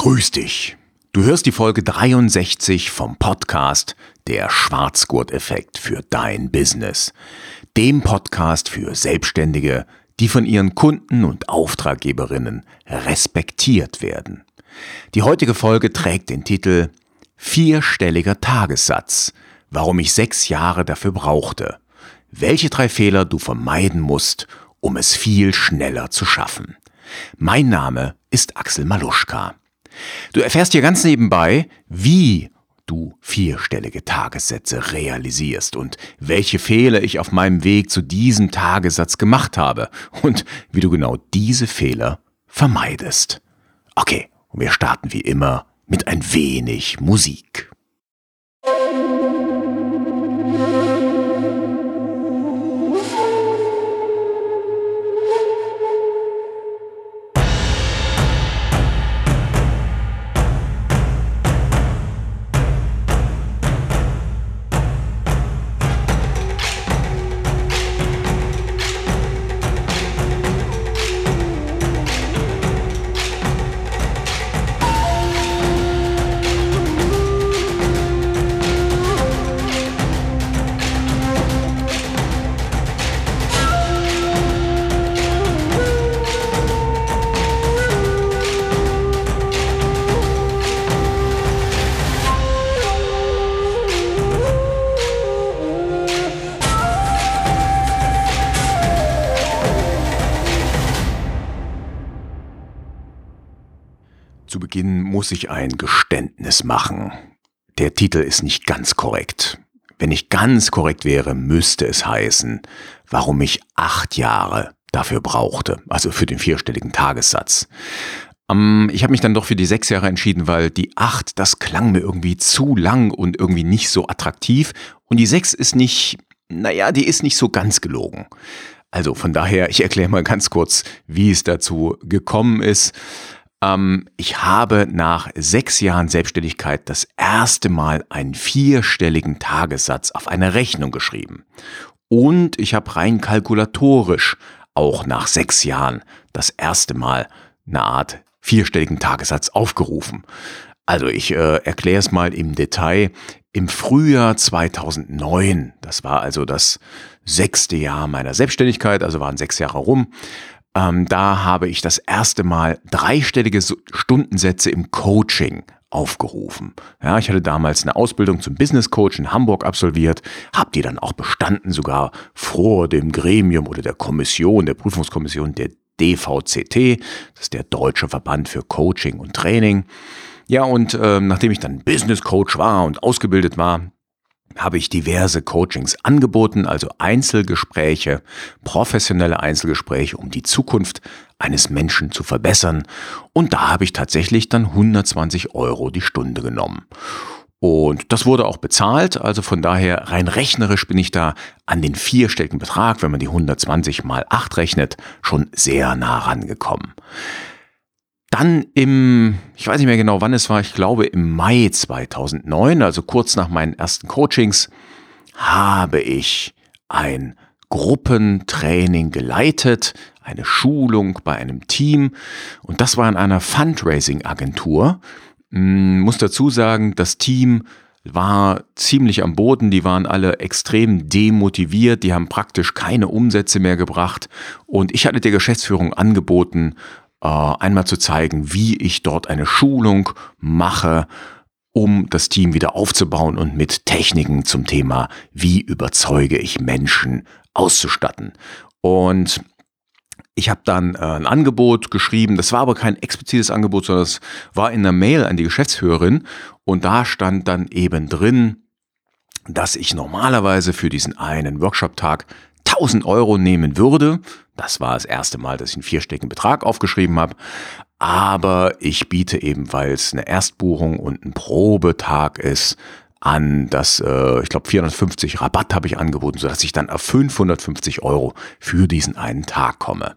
Grüß dich. Du hörst die Folge 63 vom Podcast Der Schwarzgurt-Effekt für dein Business. Dem Podcast für Selbstständige, die von ihren Kunden und Auftraggeberinnen respektiert werden. Die heutige Folge trägt den Titel Vierstelliger Tagessatz. Warum ich sechs Jahre dafür brauchte. Welche drei Fehler du vermeiden musst, um es viel schneller zu schaffen. Mein Name ist Axel Maluschka. Du erfährst hier ganz nebenbei, wie du vierstellige Tagessätze realisierst und welche Fehler ich auf meinem Weg zu diesem Tagessatz gemacht habe und wie du genau diese Fehler vermeidest. Okay, und wir starten wie immer mit ein wenig Musik. Muss ich ein Geständnis machen. Der Titel ist nicht ganz korrekt. Wenn ich ganz korrekt wäre, müsste es heißen, warum ich acht Jahre dafür brauchte, also für den vierstelligen Tagessatz. Ähm, ich habe mich dann doch für die sechs Jahre entschieden, weil die acht, das klang mir irgendwie zu lang und irgendwie nicht so attraktiv. Und die sechs ist nicht, naja, die ist nicht so ganz gelogen. Also von daher, ich erkläre mal ganz kurz, wie es dazu gekommen ist. Ähm, ich habe nach sechs Jahren Selbstständigkeit das erste Mal einen vierstelligen Tagessatz auf eine Rechnung geschrieben. Und ich habe rein kalkulatorisch auch nach sechs Jahren das erste Mal eine Art vierstelligen Tagessatz aufgerufen. Also ich äh, erkläre es mal im Detail. Im Frühjahr 2009, das war also das sechste Jahr meiner Selbstständigkeit, also waren sechs Jahre rum, ähm, da habe ich das erste Mal dreistellige Stundensätze im Coaching aufgerufen. Ja, ich hatte damals eine Ausbildung zum Business Coach in Hamburg absolviert, habe die dann auch bestanden, sogar vor dem Gremium oder der Kommission, der Prüfungskommission der DVCT, das ist der Deutsche Verband für Coaching und Training. Ja, und äh, nachdem ich dann Business Coach war und ausgebildet war, habe ich diverse Coachings angeboten, also Einzelgespräche, professionelle Einzelgespräche, um die Zukunft eines Menschen zu verbessern. Und da habe ich tatsächlich dann 120 Euro die Stunde genommen. Und das wurde auch bezahlt, also von daher rein rechnerisch bin ich da an den vierstelligen Betrag, wenn man die 120 mal 8 rechnet, schon sehr nah rangekommen. Dann im, ich weiß nicht mehr genau, wann es war, ich glaube im Mai 2009, also kurz nach meinen ersten Coachings, habe ich ein Gruppentraining geleitet, eine Schulung bei einem Team und das war in einer Fundraising-Agentur. Hm, muss dazu sagen, das Team war ziemlich am Boden, die waren alle extrem demotiviert, die haben praktisch keine Umsätze mehr gebracht und ich hatte der Geschäftsführung angeboten, einmal zu zeigen, wie ich dort eine Schulung mache, um das Team wieder aufzubauen und mit Techniken zum Thema, wie überzeuge ich Menschen auszustatten. Und ich habe dann äh, ein Angebot geschrieben, das war aber kein explizites Angebot, sondern es war in einer Mail an die Geschäftsführerin und da stand dann eben drin, dass ich normalerweise für diesen einen Workshop-Tag 1000 Euro nehmen würde. Das war das erste Mal, dass ich einen vierstelligen Betrag aufgeschrieben habe. Aber ich biete eben, eine Erstbuchung und ein Probetag ist, an das, äh, ich glaube 450 Rabatt habe ich angeboten, sodass ich dann auf 550 Euro für diesen einen Tag komme.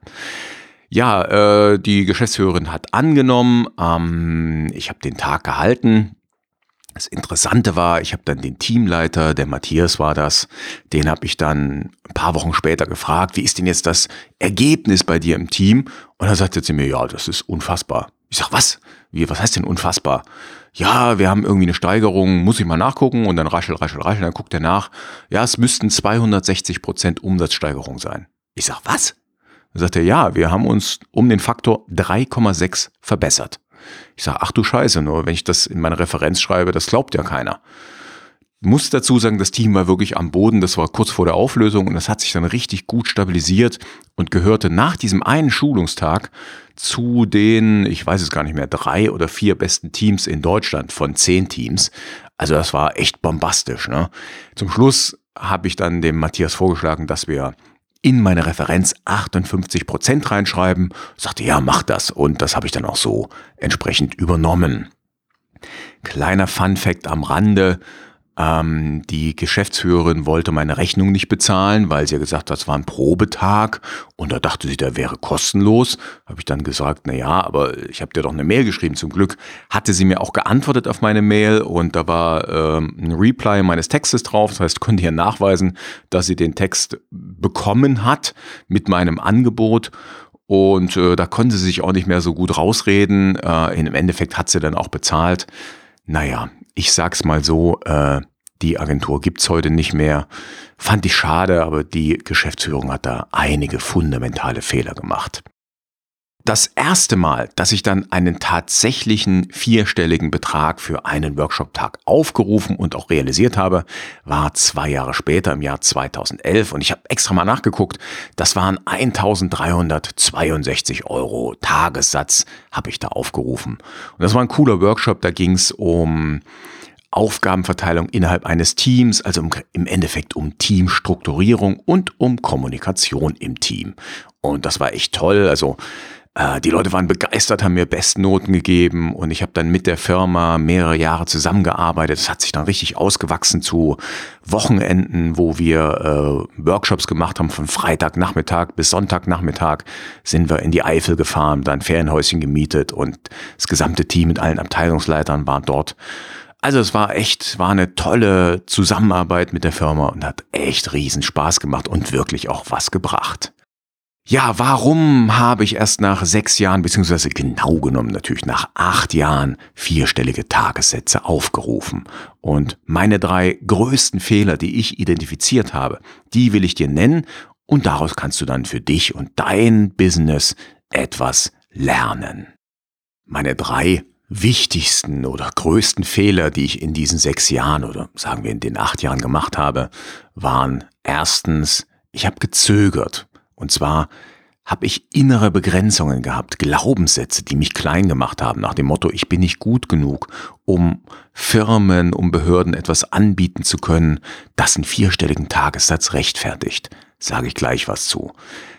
Ja, äh, die Geschäftsführerin hat angenommen, ähm, ich habe den Tag gehalten, das Interessante war, ich habe dann den Teamleiter, der Matthias war das, den habe ich dann ein paar Wochen später gefragt, wie ist denn jetzt das Ergebnis bei dir im Team? Und er sagte zu mir, ja, das ist unfassbar. Ich sag, was? Wie, was heißt denn unfassbar? Ja, wir haben irgendwie eine Steigerung, muss ich mal nachgucken und dann raschel, raschel, raschel, dann guckt er nach. Ja, es müssten 260 Prozent Umsatzsteigerung sein. Ich sag, was? Dann sagt er, ja, wir haben uns um den Faktor 3,6 verbessert. Ich sage, ach du Scheiße, nur wenn ich das in meine Referenz schreibe, das glaubt ja keiner. Muss dazu sagen, das Team war wirklich am Boden, das war kurz vor der Auflösung und das hat sich dann richtig gut stabilisiert und gehörte nach diesem einen Schulungstag zu den, ich weiß es gar nicht mehr, drei oder vier besten Teams in Deutschland von zehn Teams. Also das war echt bombastisch. Ne? Zum Schluss habe ich dann dem Matthias vorgeschlagen, dass wir in meine Referenz 58 Prozent reinschreiben. Sagte, ja, mach das. Und das habe ich dann auch so entsprechend übernommen. Kleiner Fun Fact am Rande. Ähm, die Geschäftsführerin wollte meine Rechnung nicht bezahlen, weil sie ja gesagt hat, das war ein Probetag und da dachte sie, der wäre kostenlos. Habe ich dann gesagt, na ja, aber ich habe dir doch eine Mail geschrieben. Zum Glück hatte sie mir auch geantwortet auf meine Mail und da war ähm, ein Reply meines Textes drauf. Das heißt, konnte hier nachweisen, dass sie den Text bekommen hat mit meinem Angebot. Und äh, da konnte sie sich auch nicht mehr so gut rausreden. Äh, Im Endeffekt hat sie dann auch bezahlt. Naja, ich sag's mal so, äh, die Agentur gibt's heute nicht mehr. Fand ich schade, aber die Geschäftsführung hat da einige fundamentale Fehler gemacht. Das erste Mal, dass ich dann einen tatsächlichen vierstelligen Betrag für einen Workshop-Tag aufgerufen und auch realisiert habe, war zwei Jahre später im Jahr 2011 und ich habe extra mal nachgeguckt, das waren 1362 Euro Tagessatz habe ich da aufgerufen. Und das war ein cooler Workshop, da ging es um Aufgabenverteilung innerhalb eines Teams, also im Endeffekt um Teamstrukturierung und um Kommunikation im Team. Und das war echt toll. Also die Leute waren begeistert, haben mir Bestnoten gegeben und ich habe dann mit der Firma mehrere Jahre zusammengearbeitet. Das hat sich dann richtig ausgewachsen zu Wochenenden, wo wir äh, Workshops gemacht haben von Freitagnachmittag bis Sonntagnachmittag sind wir in die Eifel gefahren, dann Ferienhäuschen gemietet und das gesamte Team mit allen Abteilungsleitern war dort. Also es war echt, war eine tolle Zusammenarbeit mit der Firma und hat echt riesen Spaß gemacht und wirklich auch was gebracht. Ja, warum habe ich erst nach sechs Jahren, beziehungsweise genau genommen natürlich nach acht Jahren, vierstellige Tagessätze aufgerufen? Und meine drei größten Fehler, die ich identifiziert habe, die will ich dir nennen und daraus kannst du dann für dich und dein Business etwas lernen. Meine drei wichtigsten oder größten Fehler, die ich in diesen sechs Jahren oder sagen wir in den acht Jahren gemacht habe, waren erstens, ich habe gezögert und zwar habe ich innere Begrenzungen gehabt, Glaubenssätze, die mich klein gemacht haben, nach dem Motto, ich bin nicht gut genug, um Firmen, um Behörden etwas anbieten zu können, das einen vierstelligen Tagessatz rechtfertigt. Sage ich gleich was zu.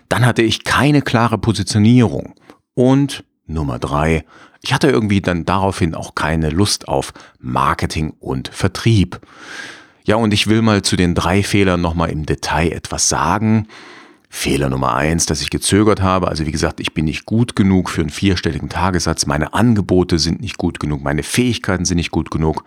Dann hatte ich keine klare Positionierung. Und Nummer drei, ich hatte irgendwie dann daraufhin auch keine Lust auf Marketing und Vertrieb. Ja, und ich will mal zu den drei Fehlern nochmal im Detail etwas sagen. Fehler Nummer eins, dass ich gezögert habe. Also wie gesagt, ich bin nicht gut genug für einen vierstelligen Tagessatz. Meine Angebote sind nicht gut genug. Meine Fähigkeiten sind nicht gut genug.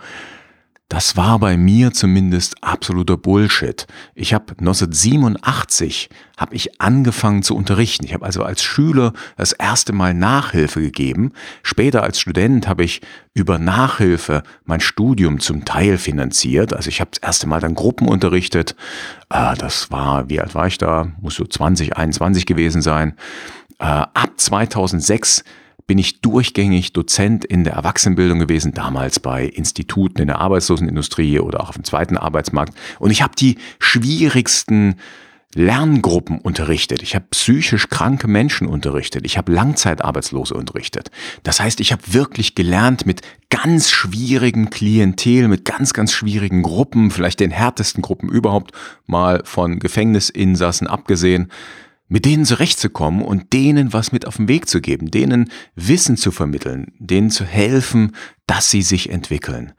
Das war bei mir zumindest absoluter Bullshit. Ich habe 1987 habe ich angefangen zu unterrichten. Ich habe also als Schüler das erste Mal Nachhilfe gegeben. Später als Student habe ich über Nachhilfe mein Studium zum Teil finanziert. Also ich habe das erste Mal dann Gruppen unterrichtet. Äh, das war, wie alt war ich da? Muss so 20, 21 gewesen sein. Äh, ab 2006 bin ich durchgängig Dozent in der Erwachsenenbildung gewesen, damals bei Instituten in der Arbeitslosenindustrie oder auch auf dem zweiten Arbeitsmarkt. Und ich habe die schwierigsten Lerngruppen unterrichtet. Ich habe psychisch kranke Menschen unterrichtet. Ich habe Langzeitarbeitslose unterrichtet. Das heißt, ich habe wirklich gelernt mit ganz schwierigem Klientel, mit ganz, ganz schwierigen Gruppen, vielleicht den härtesten Gruppen überhaupt, mal von Gefängnisinsassen abgesehen, mit denen zurechtzukommen und denen was mit auf den Weg zu geben, denen Wissen zu vermitteln, denen zu helfen, dass sie sich entwickeln.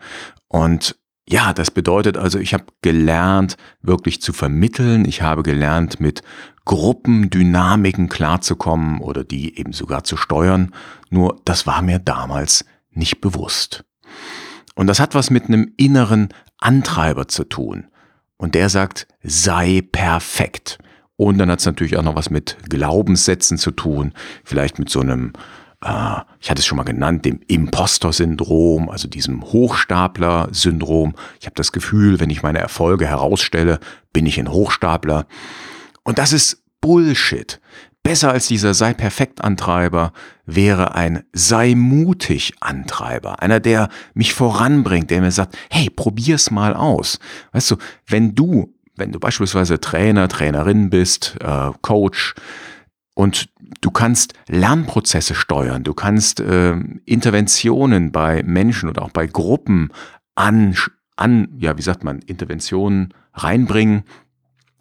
Und ja, das bedeutet also, ich habe gelernt, wirklich zu vermitteln. Ich habe gelernt, mit Gruppendynamiken klarzukommen oder die eben sogar zu steuern. Nur das war mir damals nicht bewusst. Und das hat was mit einem inneren Antreiber zu tun. Und der sagt, sei perfekt. Und dann hat es natürlich auch noch was mit Glaubenssätzen zu tun, vielleicht mit so einem äh, ich hatte es schon mal genannt, dem Impostor-Syndrom, also diesem Hochstapler-Syndrom. Ich habe das Gefühl, wenn ich meine Erfolge herausstelle, bin ich ein Hochstapler. Und das ist Bullshit. Besser als dieser sei perfekt Antreiber wäre ein sei mutig Antreiber. Einer, der mich voranbringt, der mir sagt, hey, probier's mal aus. Weißt du, wenn du, wenn du beispielsweise Trainer, Trainerin bist, äh, Coach und du kannst Lernprozesse steuern, du kannst äh, Interventionen bei Menschen oder auch bei Gruppen an, an, ja, wie sagt man, Interventionen reinbringen,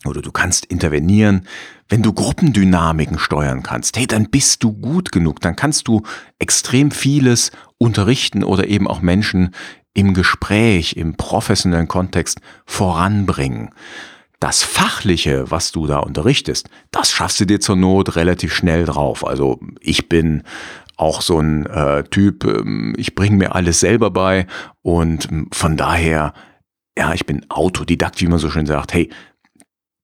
oder du kannst intervenieren. Wenn du Gruppendynamiken steuern kannst, hey, dann bist du gut genug, dann kannst du extrem vieles unterrichten oder eben auch Menschen im Gespräch, im professionellen Kontext voranbringen. Das Fachliche, was du da unterrichtest, das schaffst du dir zur Not relativ schnell drauf. Also ich bin auch so ein äh, Typ, ähm, ich bringe mir alles selber bei und ähm, von daher, ja, ich bin Autodidakt, wie man so schön sagt. Hey,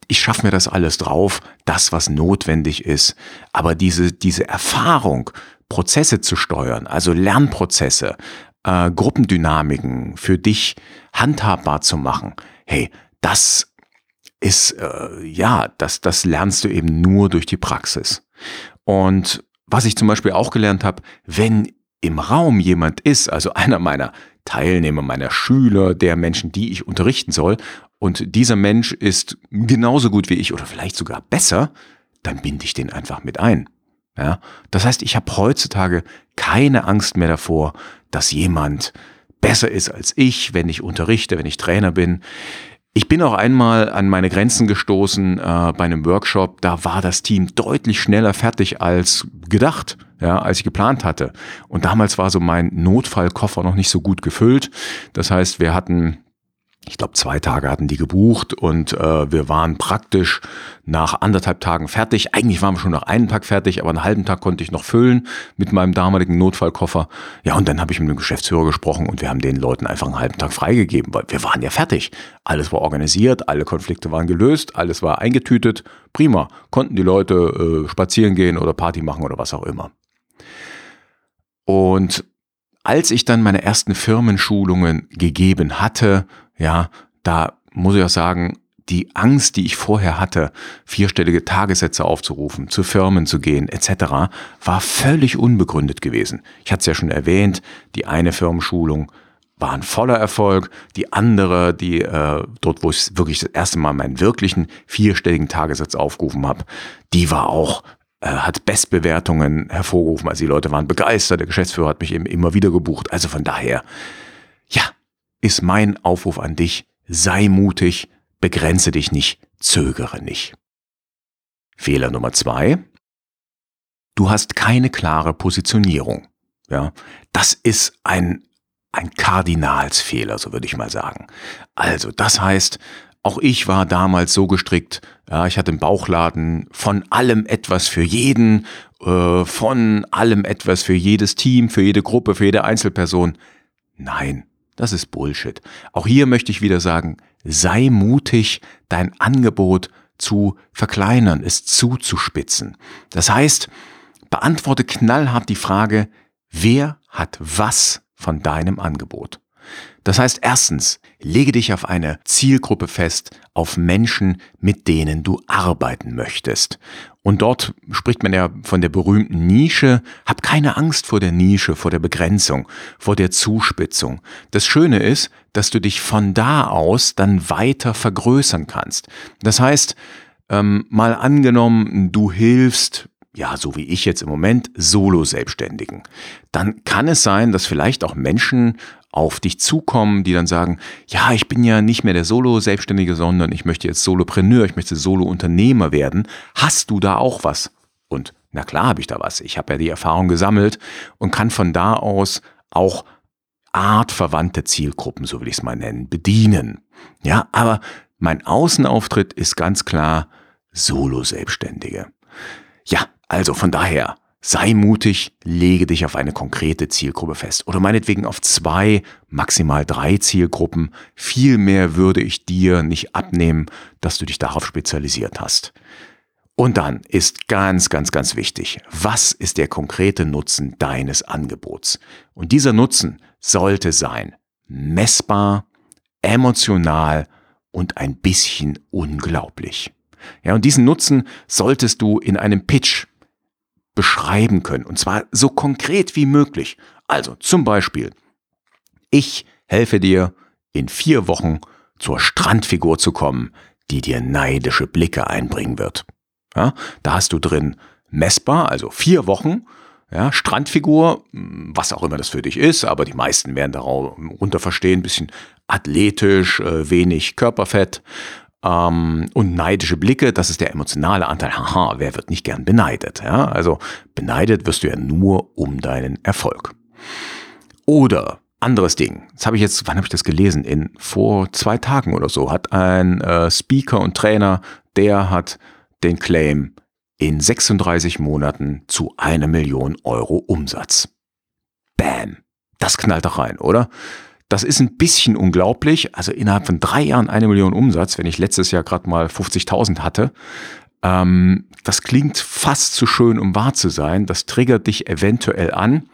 ich schaffe mir das alles drauf, das, was notwendig ist. Aber diese, diese Erfahrung, Prozesse zu steuern, also Lernprozesse, äh, Gruppendynamiken für dich handhabbar zu machen, hey, das ist, äh, ja, das, das lernst du eben nur durch die Praxis. Und was ich zum Beispiel auch gelernt habe, wenn im Raum jemand ist, also einer meiner Teilnehmer, meiner Schüler, der Menschen, die ich unterrichten soll, und dieser Mensch ist genauso gut wie ich oder vielleicht sogar besser, dann binde ich den einfach mit ein. Ja? Das heißt, ich habe heutzutage keine Angst mehr davor, dass jemand besser ist als ich, wenn ich unterrichte, wenn ich Trainer bin. Ich bin auch einmal an meine Grenzen gestoßen äh, bei einem Workshop. Da war das Team deutlich schneller fertig als gedacht, ja, als ich geplant hatte. Und damals war so mein Notfallkoffer noch nicht so gut gefüllt. Das heißt, wir hatten ich glaube, zwei Tage hatten die gebucht und äh, wir waren praktisch nach anderthalb Tagen fertig. Eigentlich waren wir schon nach einem Tag fertig, aber einen halben Tag konnte ich noch füllen mit meinem damaligen Notfallkoffer. Ja, und dann habe ich mit dem Geschäftsführer gesprochen und wir haben den Leuten einfach einen halben Tag freigegeben, weil wir waren ja fertig. Alles war organisiert, alle Konflikte waren gelöst, alles war eingetütet. Prima, konnten die Leute äh, spazieren gehen oder Party machen oder was auch immer. Und als ich dann meine ersten Firmenschulungen gegeben hatte, ja, da muss ich auch sagen, die Angst, die ich vorher hatte, vierstellige Tagessätze aufzurufen, zu Firmen zu gehen, etc., war völlig unbegründet gewesen. Ich hatte es ja schon erwähnt, die eine Firmenschulung war ein voller Erfolg, die andere, die äh, dort, wo ich wirklich das erste Mal meinen wirklichen vierstelligen Tagessatz aufgerufen habe, die war auch äh, hat Bestbewertungen hervorgerufen. Also die Leute waren begeistert, der Geschäftsführer hat mich eben immer wieder gebucht. Also von daher, ja, ist mein Aufruf an dich, sei mutig, begrenze dich nicht, zögere nicht. Fehler Nummer zwei, du hast keine klare Positionierung. Ja, das ist ein, ein Kardinalsfehler, so würde ich mal sagen. Also, das heißt, auch ich war damals so gestrickt, ja, ich hatte im Bauchladen von allem etwas für jeden, äh, von allem etwas für jedes Team, für jede Gruppe, für jede Einzelperson. Nein, das ist Bullshit. Auch hier möchte ich wieder sagen, sei mutig, dein Angebot zu verkleinern, es zuzuspitzen. Das heißt, beantworte knallhart die Frage, wer hat was von deinem Angebot? Das heißt erstens, lege dich auf eine Zielgruppe fest, auf Menschen, mit denen du arbeiten möchtest. Und dort spricht man ja von der berühmten Nische. Hab keine Angst vor der Nische, vor der Begrenzung, vor der Zuspitzung. Das Schöne ist, dass du dich von da aus dann weiter vergrößern kannst. Das heißt, ähm, mal angenommen, du hilfst ja, so wie ich jetzt im Moment, Solo-Selbstständigen. Dann kann es sein, dass vielleicht auch Menschen auf dich zukommen, die dann sagen, ja, ich bin ja nicht mehr der Solo-Selbstständige, sondern ich möchte jetzt Solopreneur, ich möchte Solo-Unternehmer werden. Hast du da auch was? Und na klar habe ich da was. Ich habe ja die Erfahrung gesammelt und kann von da aus auch artverwandte Zielgruppen, so will ich es mal nennen, bedienen. Ja, aber mein Außenauftritt ist ganz klar Solo-Selbstständige. Ja, also von daher, sei mutig, lege dich auf eine konkrete Zielgruppe fest. Oder meinetwegen auf zwei, maximal drei Zielgruppen. Viel mehr würde ich dir nicht abnehmen, dass du dich darauf spezialisiert hast. Und dann ist ganz, ganz, ganz wichtig, was ist der konkrete Nutzen deines Angebots? Und dieser Nutzen sollte sein messbar, emotional und ein bisschen unglaublich. Ja, und diesen Nutzen solltest du in einem Pitch beschreiben können. Und zwar so konkret wie möglich. Also zum Beispiel, ich helfe dir in vier Wochen zur Strandfigur zu kommen, die dir neidische Blicke einbringen wird. Ja, da hast du drin messbar, also vier Wochen, ja, Strandfigur, was auch immer das für dich ist, aber die meisten werden darunter verstehen, bisschen athletisch, äh, wenig Körperfett ähm, und neidische Blicke, das ist der emotionale Anteil. Haha, wer wird nicht gern beneidet? Ja? Also beneidet wirst du ja nur um deinen Erfolg. Oder anderes Ding. Das habe ich jetzt, wann habe ich das gelesen? In vor zwei Tagen oder so hat ein äh, Speaker und Trainer, der hat den Claim in 36 Monaten zu einer Million Euro Umsatz. Bam. Das knallt doch rein, oder? Das ist ein bisschen unglaublich. Also innerhalb von drei Jahren eine Million Umsatz, wenn ich letztes Jahr gerade mal 50.000 hatte. Ähm, das klingt fast zu schön, um wahr zu sein. Das triggert dich eventuell an.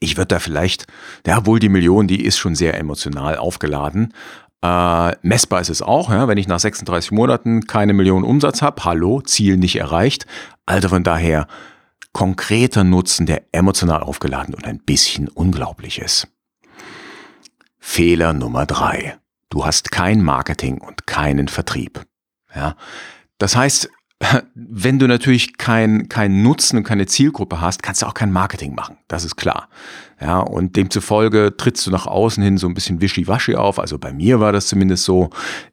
Ich würde da vielleicht, ja, wohl die Million, die ist schon sehr emotional aufgeladen. Äh, messbar ist es auch, ja, wenn ich nach 36 Monaten keine Million Umsatz habe, hallo, Ziel nicht erreicht. Also von daher konkreter Nutzen, der emotional aufgeladen und ein bisschen unglaublich ist. Fehler Nummer drei. Du hast kein Marketing und keinen Vertrieb. Ja, das heißt, wenn du natürlich keinen kein Nutzen und keine Zielgruppe hast, kannst du auch kein Marketing machen. Das ist klar. Ja, und demzufolge trittst du nach außen hin so ein bisschen wischiwaschi auf. Also bei mir war das zumindest so.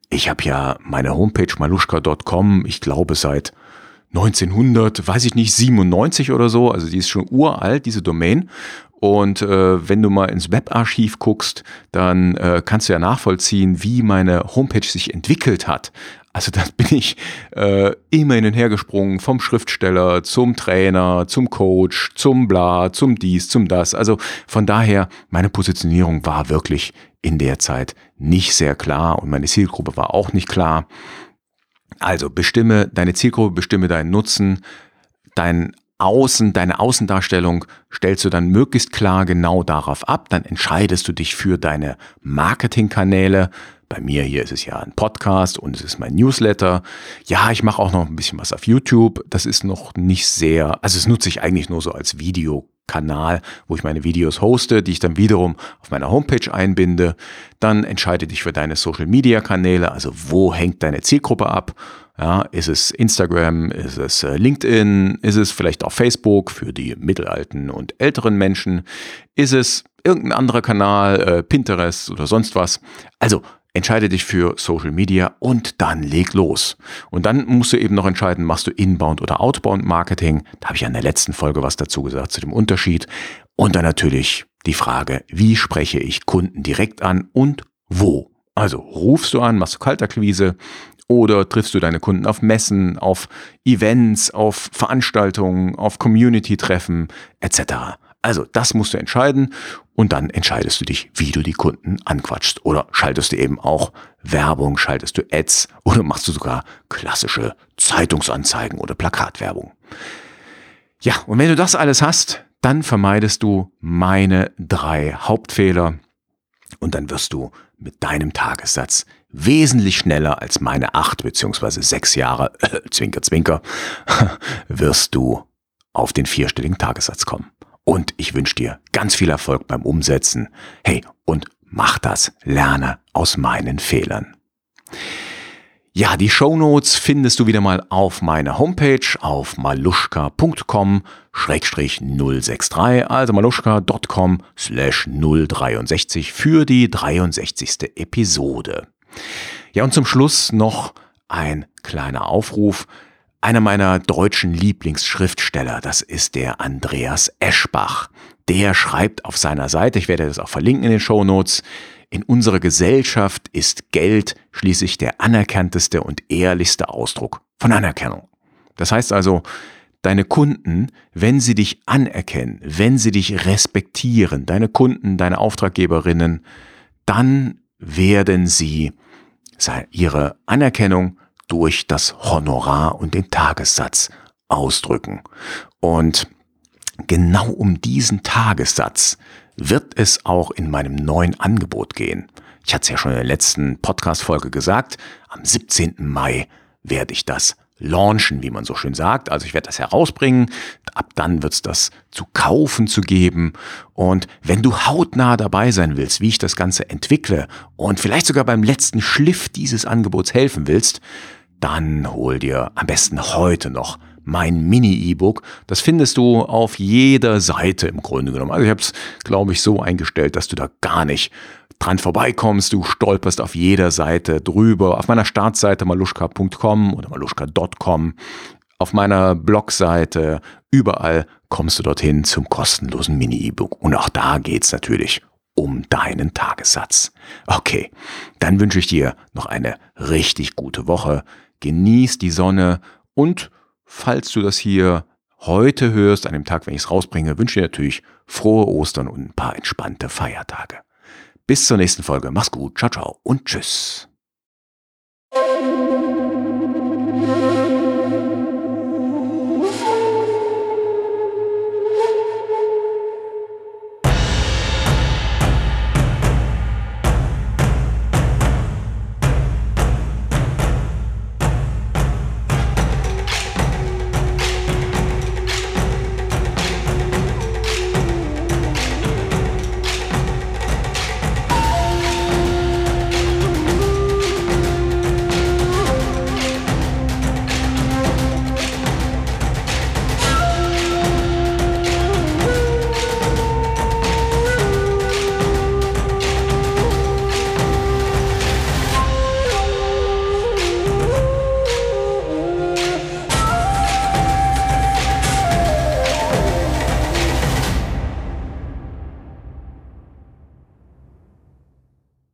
Ich habe ja meine Homepage maluschka.com, ich glaube seit 1900, weiß ich nicht, 97 oder so. Also die ist schon uralt, diese Domain. Und äh, wenn du mal ins Webarchiv guckst, dann äh, kannst du ja nachvollziehen, wie meine Homepage sich entwickelt hat. Also da bin ich äh, immer hin und her gesprungen, vom Schriftsteller zum Trainer, zum Coach, zum Bla, zum dies, zum das. Also von daher, meine Positionierung war wirklich in der Zeit nicht sehr klar und meine Zielgruppe war auch nicht klar. Also bestimme deine Zielgruppe, bestimme deinen Nutzen, dein Außen, deine Außendarstellung stellst du dann möglichst klar genau darauf ab. Dann entscheidest du dich für deine Marketingkanäle. Bei mir hier ist es ja ein Podcast und es ist mein Newsletter. Ja, ich mache auch noch ein bisschen was auf YouTube. Das ist noch nicht sehr, also es nutze ich eigentlich nur so als Videokanal, wo ich meine Videos hoste, die ich dann wiederum auf meiner Homepage einbinde. Dann entscheide dich für deine Social Media Kanäle, also wo hängt deine Zielgruppe ab ja, ist es Instagram, ist es äh, LinkedIn, ist es vielleicht auch Facebook für die mittelalten und älteren Menschen, ist es irgendein anderer Kanal, äh, Pinterest oder sonst was. Also entscheide dich für Social Media und dann leg los. Und dann musst du eben noch entscheiden, machst du Inbound oder Outbound Marketing. Da habe ich ja in der letzten Folge was dazu gesagt zu dem Unterschied. Und dann natürlich die Frage, wie spreche ich Kunden direkt an und wo? Also rufst du an, machst du Kaltakquise, oder triffst du deine Kunden auf Messen, auf Events, auf Veranstaltungen, auf Community-Treffen etc. Also das musst du entscheiden und dann entscheidest du dich, wie du die Kunden anquatschst. Oder schaltest du eben auch Werbung, schaltest du Ads oder machst du sogar klassische Zeitungsanzeigen oder Plakatwerbung. Ja, und wenn du das alles hast, dann vermeidest du meine drei Hauptfehler und dann wirst du mit deinem Tagessatz wesentlich schneller als meine acht beziehungsweise sechs Jahre, äh, zwinker, zwinker, wirst du auf den vierstelligen Tagessatz kommen. Und ich wünsche dir ganz viel Erfolg beim Umsetzen. Hey, und mach das, lerne aus meinen Fehlern. Ja, die Show Notes findest du wieder mal auf meiner Homepage auf maluschka.com-063, also maluschka.com slash 063 für die 63. Episode. Ja, und zum Schluss noch ein kleiner Aufruf. Einer meiner deutschen Lieblingsschriftsteller, das ist der Andreas Eschbach. Der schreibt auf seiner Seite, ich werde das auch verlinken in den Show Notes, in unserer Gesellschaft ist Geld schließlich der anerkannteste und ehrlichste Ausdruck von Anerkennung. Das heißt also, deine Kunden, wenn sie dich anerkennen, wenn sie dich respektieren, deine Kunden, deine Auftraggeberinnen, dann werden sie ihre Anerkennung durch das Honorar und den Tagessatz ausdrücken. Und genau um diesen Tagessatz wird es auch in meinem neuen Angebot gehen. Ich hatte es ja schon in der letzten Podcast-Folge gesagt, am 17. Mai werde ich das launchen, wie man so schön sagt. Also ich werde das herausbringen. Ab dann wird es das zu kaufen zu geben. Und wenn du hautnah dabei sein willst, wie ich das Ganze entwickle und vielleicht sogar beim letzten Schliff dieses Angebots helfen willst, dann hol dir am besten heute noch mein Mini-E-Book. Das findest du auf jeder Seite im Grunde genommen. Also ich habe es, glaube ich, so eingestellt, dass du da gar nicht dran vorbeikommst. Du stolperst auf jeder Seite drüber. Auf meiner Startseite maluschka.com oder maluschka.com. Auf meiner Blogseite, überall kommst du dorthin zum kostenlosen Mini-E-Book. Und auch da geht's natürlich um deinen Tagessatz. Okay, dann wünsche ich dir noch eine richtig gute Woche. Genieß die Sonne und falls du das hier heute hörst, an dem Tag, wenn ich es rausbringe, wünsche ich dir natürlich frohe Ostern und ein paar entspannte Feiertage. Bis zur nächsten Folge. Mach's gut. Ciao, ciao und tschüss.